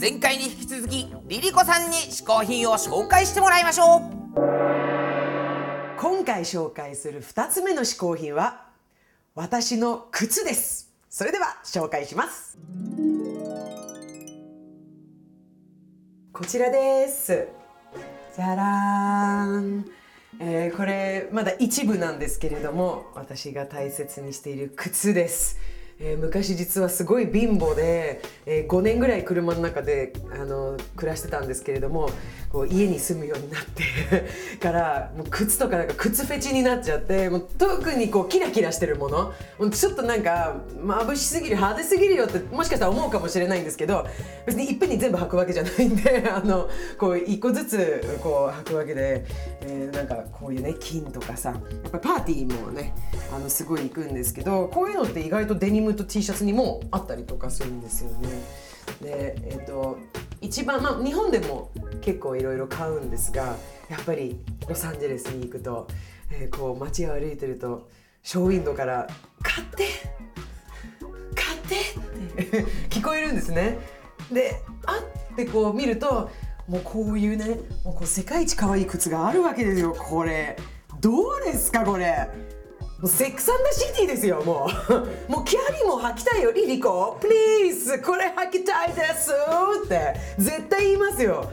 前回に引き続きリリコさんに試行品を紹介してもらいましょう。今回紹介する2つ目の嗜好品は私の靴です。それでは紹介します。こちらです。じゃらん、えーこれまだ一部なんですけれども私が大切にしている靴です。えー昔実はすごい貧乏で、え5年ぐらい車の中であの暮らしてたんですけれどもこう家に住むようになって からもう靴とかなんか靴フェチになっちゃってもう特にこうキラキラしてるもの。もうちょっとなんか眩しすぎる派手すぎるよってもしかしたら思うかもしれないんですけど別にいっぺんに全部履くわけじゃないんで あのこう一個ずつこう履くわけで、えーなんかこういうね金とかさやっぱパーティーもねあのすごい行くんですけどこういうのって意外とデニムと T シャツにもあったりとかするんですよね。でえっ、と一番まあ日本でも結構いろいろ買うんですがやっぱりロサンゼルスに行くと、えーこう街を歩いてるとショーウィンドから「買って買って!」って聞こえるんですね。であってこう見るともうこういうねもうこう世界一可愛い靴があるわけですよこれどうですかこれもう Sex and the City ですよもう。もうキャリーも履きたいよリリコ please これ履きたいですって。絶対言いますよ。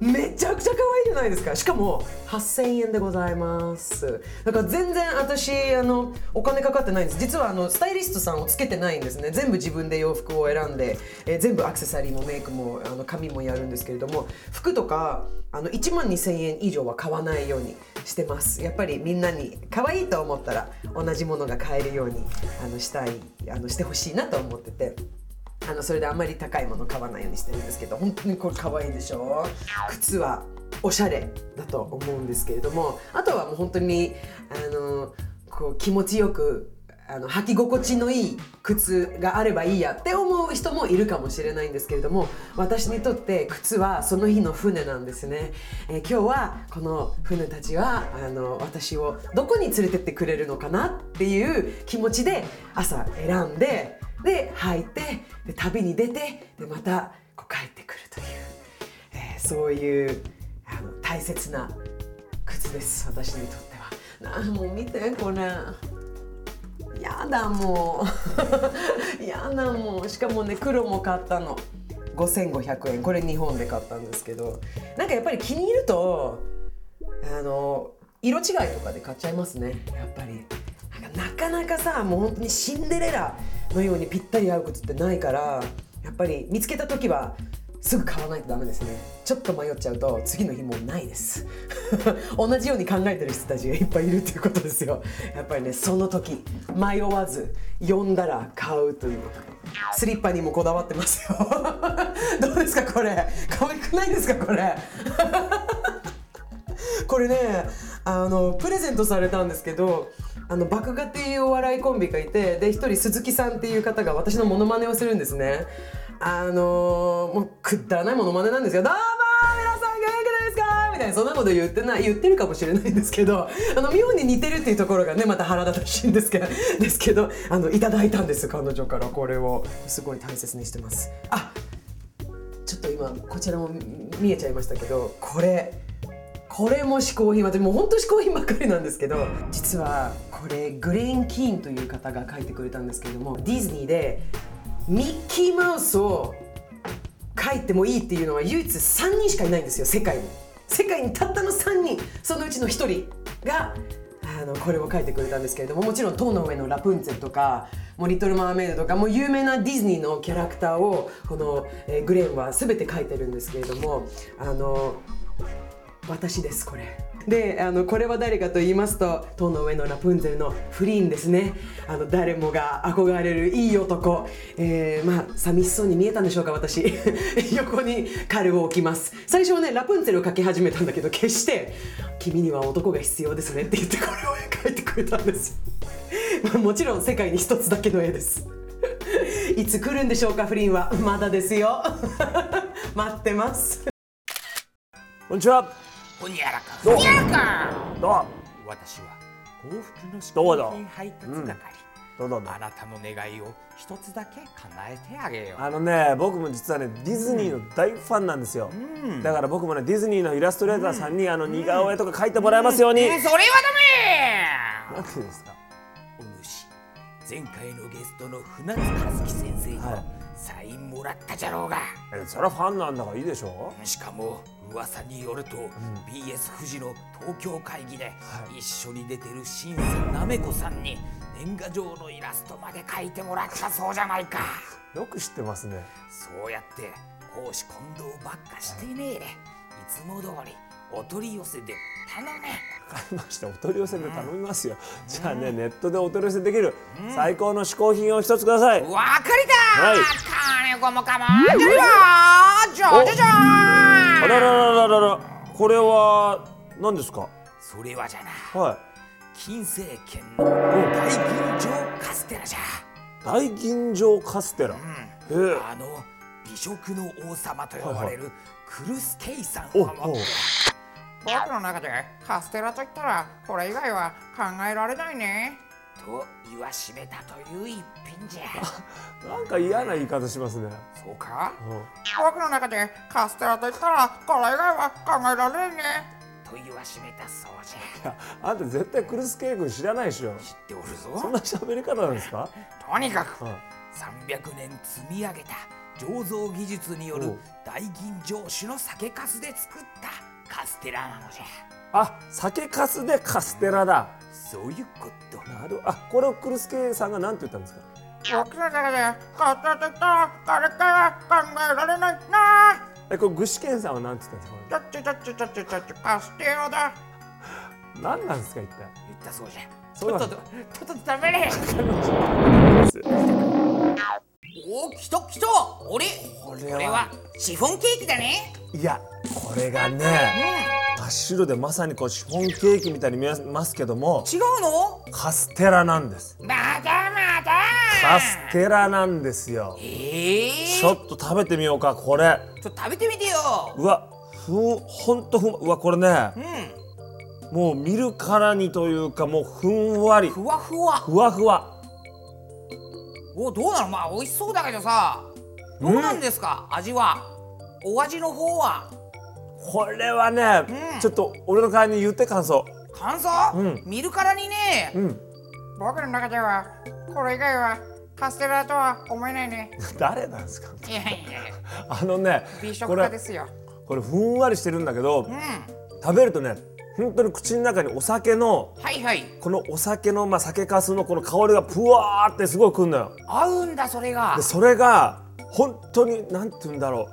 めちゃくちゃ可愛いじゃないですか。しかも8000円でございます。だから全然私あのお金かかってないんです。実はあのスタイリストさんをつけてないんですね。全部自分で洋服を選んで、えー全部アクセサリーもメイクもあの髪もやるんですけれども服とかあの1万2000円以上は買わないようにしてます。やっぱりみんなに可愛いと思ったら同じものが買えるようにあのしたいあのしてほしいなと思ってて。あのそれであんまり高いもの買わないようにしてるんですけど本当にこれ可愛いでしょ？靴はおしゃれだと思うんですけれどもあとはもう本当にあのこう気持ちよくあの履き心地のいい靴があればいいやって思う人もいるかもしれないんですけれども私にとって靴はその日の船なんですね、えー今日はこの船たちはあの私をどこに連れてってくれるのかなっていう気持ちで朝選んでで履いてで旅に出てでまたこう帰ってくるという、えーそういうあの大切な靴です私にとっては。なあもう見てこれ。やだもう。やだもう。しかもね黒も買ったの。5500円。これ日本で買ったんですけど。なんかやっぱり気に入るとあの色違いとかで買っちゃいますね。やっぱり。なかなかさもう本当にシンデレラのようにぴったり合う靴ってないからやっぱり見つけた時はすぐ買わないとダメですね。ちょっと迷っちゃうと次の日もうないです。同じように考えてる人たちがいっぱいいるっていうことですよ。やっぱりねその時迷わず読んだら買うという。スリッパにもこだわってますよ。どうですかこれ？可愛くないですかこれ？これねあのプレゼントされたんですけどあの爆画っていうお笑いコンビがいてで一人鈴木さんっていう方が私のモノマネをするんですね。あのもうくだらないモノマネなんですよどうも皆さん元気ですか？みたいなそんなこと言ってない言ってるかもしれないんですけど あの妙に似てるっていうところがねまた腹立たしいんですけど ですけどあのいただいたんです彼女からこれを。すごい大切にしてます。あちょっと今こちらも見えちゃいましたけどこれこれも嗜好品私もうほんと嗜好品ばっかりなんですけど実はこれグレーン・キーンという方が書いてくれたんですけれどもディズニーでミッキーマウスを書いてもいいっていうのは唯一3人しかいないんですよ世界に。世界にたったの3人そのうちの1人があのこれを書いてくれたんですけれどももちろん「塔の上のラプンツェル」とか「もうリトル・マーメイド」とかもう有名なディズニーのキャラクターをこの、えーグレーンは全て書いてるんですけれどもあの私ですこれ。であのこれは誰かと言いますと「塔の上のラプンツェル」のフリーンですね。あの誰もが憧れるいい男、えーまあ寂しそうに見えたんでしょうか私。横に彼を置きます。最初はねラプンツェルを描き始めたんだけど決して「君には男が必要ですね」って言ってこれを描いてくれたんです まあもちろん世界に一つだけの絵です。いつ来るんでしょうかフリンは。まだですよ。待ってます。こんにちは。ほにゃらか。どう？ほにゃらか。どう？も。私は幸福のどう？ぞ食品配達係、どうぞあなたの願いを一つだけ叶えてあげよう。あのね僕も実はねディズニーの大ファンなんですよ、だから僕もねディズニーのイラストレーターさんに、あの似顔絵とか描いてもらえますように、うん。それはダメ。なんて言うんですか？お主。前回のゲストの船津和樹先生はい。のサインもらったじゃろうが、えそれはファンなんだからいいでしょ？しかも噂によると、BS 富士の東京会議で、は一緒に出てる新さんなめこさんに年賀状のイラストまで描いてもらったそうじゃないか。よく知ってますね。そうやって公私混同ばっかしてね。えで、いつも通りお取り寄せで頼め。わかりました。お取り寄せで頼みますよ、じゃあねネットでお取り寄せできる最高の嗜好品を一つください、わかりだはい。金子もかもんじゃりはじゃじゃじゃあらららららら。これは何ですか？それはじゃなは金星圏の大吟醸カステラじゃ。い大吟醸カステラ、へえ。あの美食の王様と呼ばれるクルスケイさんおを持って僕の中でカステラといったらこれ以外は考えられないねと言わしめたという一品じゃ。なんか嫌な言い方しますね、そうか？うん。僕の中でカステラといったらこれ以外は考えられないね。と言わしめたそうじゃ。いやあんた絶対クルスケイ君知らないでしょ。知っておるそんぞな喋り方なんですか、とにかくうん。300年積み上げた醸造技術による大吟醸酒の酒粕で作ったカステラなのじゃあ酒粕でカステラだ。そういうことなる。あこれをクルスケイさんが何て言ったんですか？僕の中でカステラとこれから考えられないな。えこれ具志堅さんは何て言ったんですか？ちょっちょっちょっちょっちょっちょカステラだ何なんですか一体言ったそうじゃそうなんだとっとととっとと食べれお来た来たあれこれはシフォンケーキだねいやこれがうねん真っ白でまさにこうシフォンケーキみたいに見えますけども違うの？カステラなんです。まだまだ。カステラなんですよ。ええちょっと食べてみようかこれ。ちょっと食べてみてよ。うわふんほんとふんうわこれね。うん。もう見るからにというかもうふんわり。ふわふわ。ふわふわ。おどうなの？まあ美味しそうだけどさ。どうなんですか、味は。お味の方はこれはね、うん。ちょっと俺の代わりに言って感想。感想、うん。見るからにね、うん。僕の中ではこれ以外はカステラとは思えないね。誰なんですか？いやいや あのね美食これ家ですよ。これふんわりしてるんだけどうん。食べるとね本当に口の中にお酒のはいはい。このお酒のまあ酒粕のこの香りがぷわーってすごいくるのよ。合うんだそれが。でそれが本当になんて言うんだろ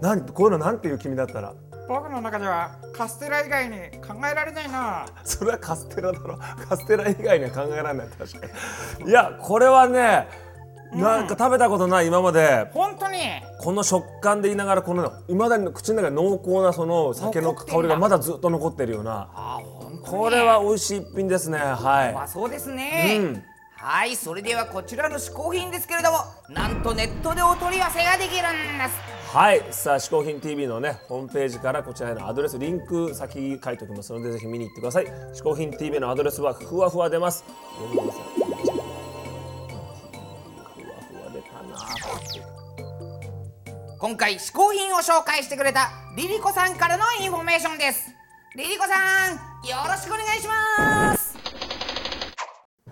う。なんこういうのなんていう君だったら？僕の中ではカステラ以外に考えられないな。それはカステラだろ。カステラ以外には考えられない。確かに。いやこれはねなんか食べたことない今まで。本当に？この食感でいながらこのいまだに口の中に濃厚なその酒の香りがまだずっと残ってるような。あ本当にこれは美味しい一品ですね。まはあそうですね、うん。はいそれではこちらの嗜好品ですけれどもなんとネットでお取り寄せができるんです。いはい。さあ嗜好品 TV のねホームページからこちらへのアドレスリンク先書いておきますのでぜひ見に行ってください。嗜好品 TV のアドレスはふわふわ出ます。読ん。でくださいふわふわ出たな今回嗜好品を紹介してくれたリリコさんからのインフォメーションです。リリコさんよろしくお願いします。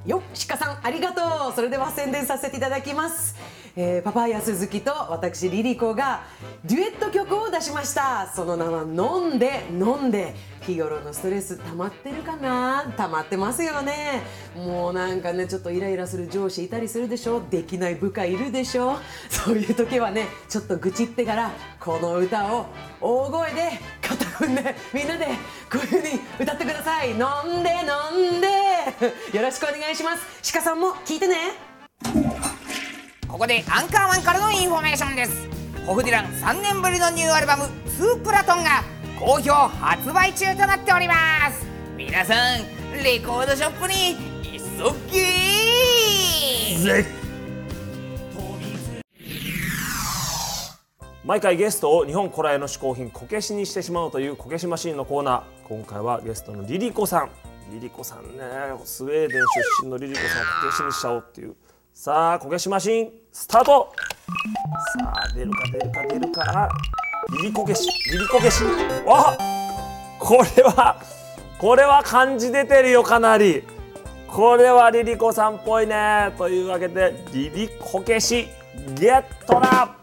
よっ鹿さんありがとう。それでは宣伝させていただきます、えーパパイヤ鈴木と私リリコがデュエット曲を出しました。その名は飲んで飲んで。日頃のストレス溜まってるかな？溜まってますよね。もうなんかねちょっとイライラする上司いたりするでしょ？できない部下いるでしょ？そういう時はねちょっと愚痴ってからこの歌を大声で肩組んでみんなでこういう風に歌ってください。飲んで飲んで。よろしくお願いします。鹿さんも聞いてね。ここでアンカーマンからのインフォメーションです。ホフディラン3年ぶりのニューアルバム「ツープラトン」が好評発売中となっております。皆さんレコードショップに急げぜ毎回ゲストを日本古来の嗜好品こけしにしてしまおうというこけしマシーンのコーナー。今回はゲストのリリコさんリリコさんね。スウェーデン出身のリリコさんをこけしにしちゃおうっていう。さあこけしマシンスタート。さあ出るか出るか出るか。リリこけしリリこけし。わこれはこれは感じ出てるよかなり。これはリリコさんっぽいね。というわけでリリこけしゲットだ。